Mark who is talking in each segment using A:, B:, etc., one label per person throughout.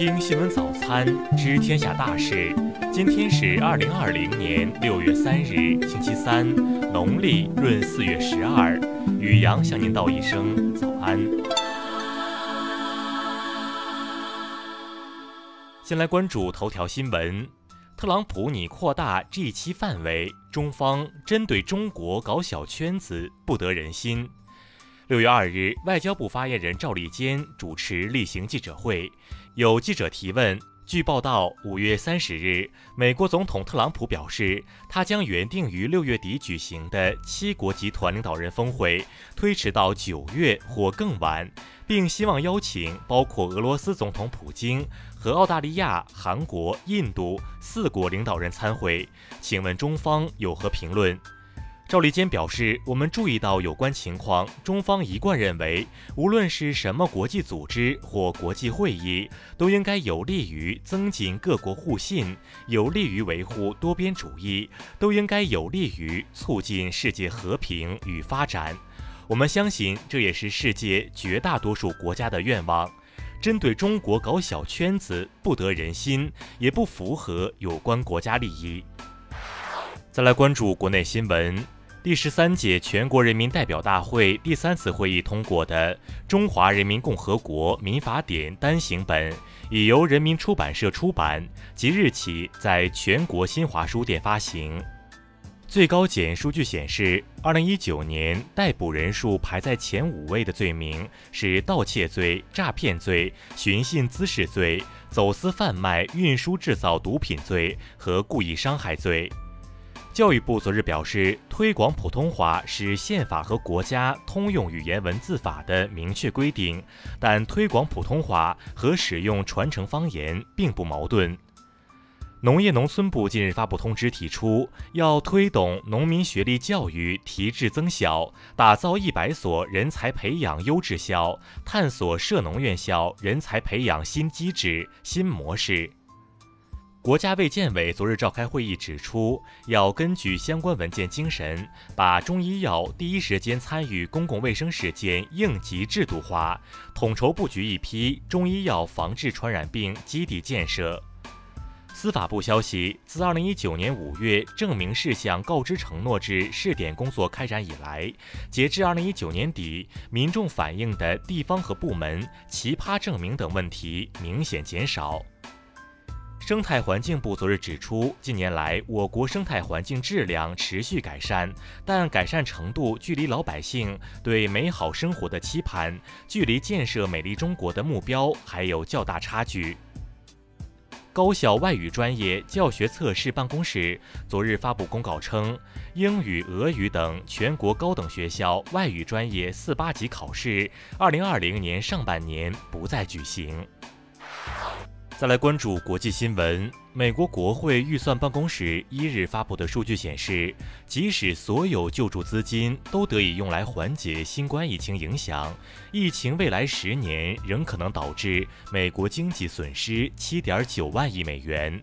A: 听新闻早餐知天下大事。今天是二零二零年六月三日，星期三，农历闰四月十二。雨阳向您道一声早安。先来关注头条新闻：特朗普拟扩大 G 七范围，中方针对中国搞小圈子，不得人心。六月二日，外交部发言人赵立坚主持例行记者会，有记者提问。据报道，五月三十日，美国总统特朗普表示，他将原定于六月底举行的七国集团领导人峰会推迟到九月或更晚，并希望邀请包括俄罗斯总统普京和澳大利亚、韩国、印度四国领导人参会。请问中方有何评论？赵立坚表示，我们注意到有关情况，中方一贯认为，无论是什么国际组织或国际会议，都应该有利于增进各国互信，有利于维护多边主义，都应该有利于促进世界和平与发展。我们相信，这也是世界绝大多数国家的愿望。针对中国搞小圈子，不得人心，也不符合有关国家利益。再来关注国内新闻。第十三届全国人民代表大会第三次会议通过的《中华人民共和国民法典》单行本已由人民出版社出版，即日起在全国新华书店发行。最高检数据显示，二零一九年逮捕人数排在前五位的罪名是盗窃罪、诈骗罪、寻衅滋事罪、走私贩卖、运输制造毒品罪和故意伤害罪。教育部昨日表示，推广普通话是宪法和国家通用语言文字法的明确规定，但推广普通话和使用传承方言并不矛盾。农业农村部近日发布通知，提出要推动农民学历教育提质增效，打造一百所人才培养优质校，探索涉农院校人才培养新机制、新模式。国家卫健委昨日召开会议，指出要根据相关文件精神，把中医药第一时间参与公共卫生事件应急制度化，统筹布局一批中医药防治传染病基地建设。司法部消息，自二零一九年五月证明事项告知承诺制试点工作开展以来，截至二零一九年底，民众反映的地方和部门奇葩证明等问题明显减少。生态环境部昨日指出，近年来我国生态环境质量持续改善，但改善程度距离老百姓对美好生活的期盼，距离建设美丽中国的目标还有较大差距。高校外语专业教学测试办公室昨日发布公告称，英语、俄语等全国高等学校外语专业四八级考试，二零二零年上半年不再举行。再来关注国际新闻。美国国会预算办公室一日发布的数据显示，即使所有救助资金都得以用来缓解新冠疫情影响，疫情未来十年仍可能导致美国经济损失七点九万亿美元。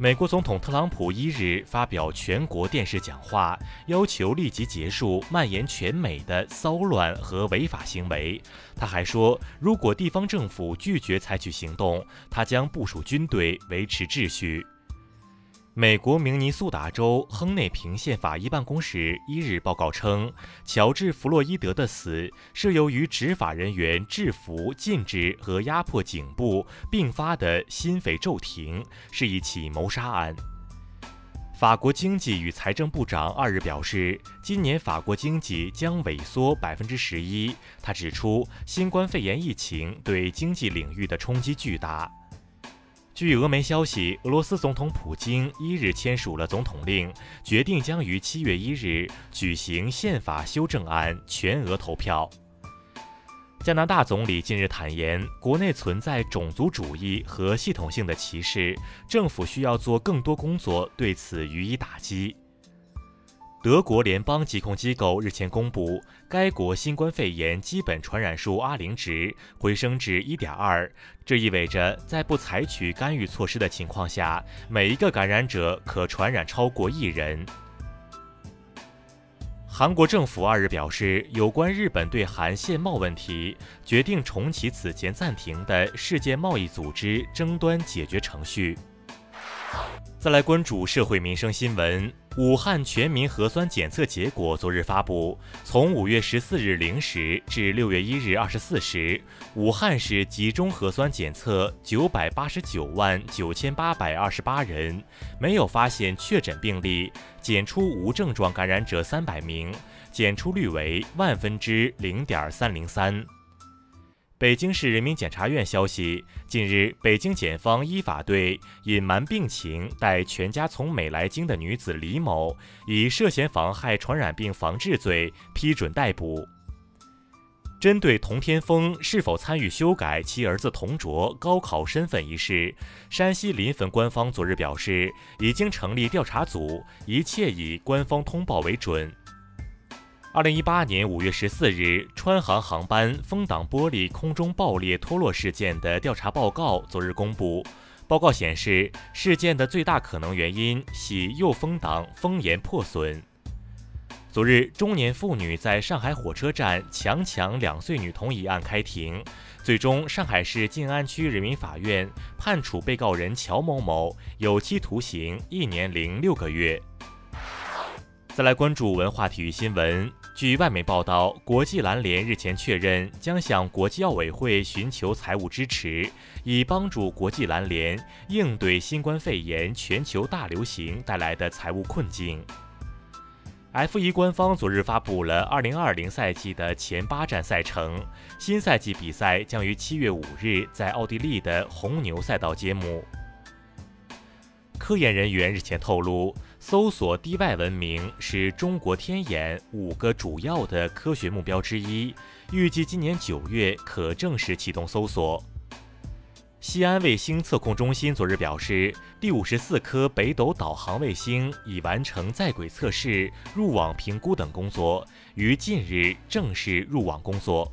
A: 美国总统特朗普一日发表全国电视讲话，要求立即结束蔓延全美的骚乱和违法行为。他还说，如果地方政府拒绝采取行动，他将部署军队维持秩序。美国明尼苏达州亨内平县法医办公室一日报告称，乔治·弗洛伊德的死是由于执法人员制服、禁止和压迫颈部并发的心肺骤停，是一起谋杀案。法国经济与财政部长二日表示，今年法国经济将萎缩百分之十一。他指出，新冠肺炎疫情对经济领域的冲击巨大。据俄媒消息，俄罗斯总统普京一日签署了总统令，决定将于七月一日举行宪法修正案全额投票。加拿大总理近日坦言，国内存在种族主义和系统性的歧视，政府需要做更多工作，对此予以打击。德国联邦疾控机构日前公布，该国新冠肺炎基本传染数阿零值回升至1.2，这意味着在不采取干预措施的情况下，每一个感染者可传染超过一人。韩国政府二日表示，有关日本对韩限贸问题，决定重启此前暂停的世界贸易组织争端解决程序。再来关注社会民生新闻。武汉全民核酸检测结果昨日发布，从五月十四日零时至六月一日二十四时，武汉市集中核酸检测九百八十九万九千八百二十八人，没有发现确诊病例，检出无症状感染者三百名，检出率为万分之零点三零三。北京市人民检察院消息，近日，北京检方依法对隐瞒病情带全家从美来京的女子李某，以涉嫌妨害传染病防治罪批准逮捕。针对童天峰是否参与修改其儿子童卓高考身份一事，山西临汾官方昨日表示，已经成立调查组，一切以官方通报为准。二零一八年五月十四日，川航航班风挡玻璃空中爆裂脱落事件的调查报告昨日公布。报告显示，事件的最大可能原因系右风挡风檐破损。昨日，中年妇女在上海火车站强抢两岁女童一案开庭，最终上海市静安区人民法院判处被告人乔某某有期徒刑一年零六个月。再来关注文化体育新闻。据外媒报道，国际篮联日前确认将向国际奥委会寻求财务支持，以帮助国际篮联应对新冠肺炎全球大流行带来的财务困境。F1 官方昨日发布了2020赛季的前八站赛程，新赛季比赛将于七月五日在奥地利的红牛赛道揭幕。科研人员日前透露。搜索地外文明是中国天眼五个主要的科学目标之一，预计今年九月可正式启动搜索。西安卫星测控中心昨日表示，第五十四颗北斗导航卫星已完成在轨测试、入网评估等工作，于近日正式入网工作。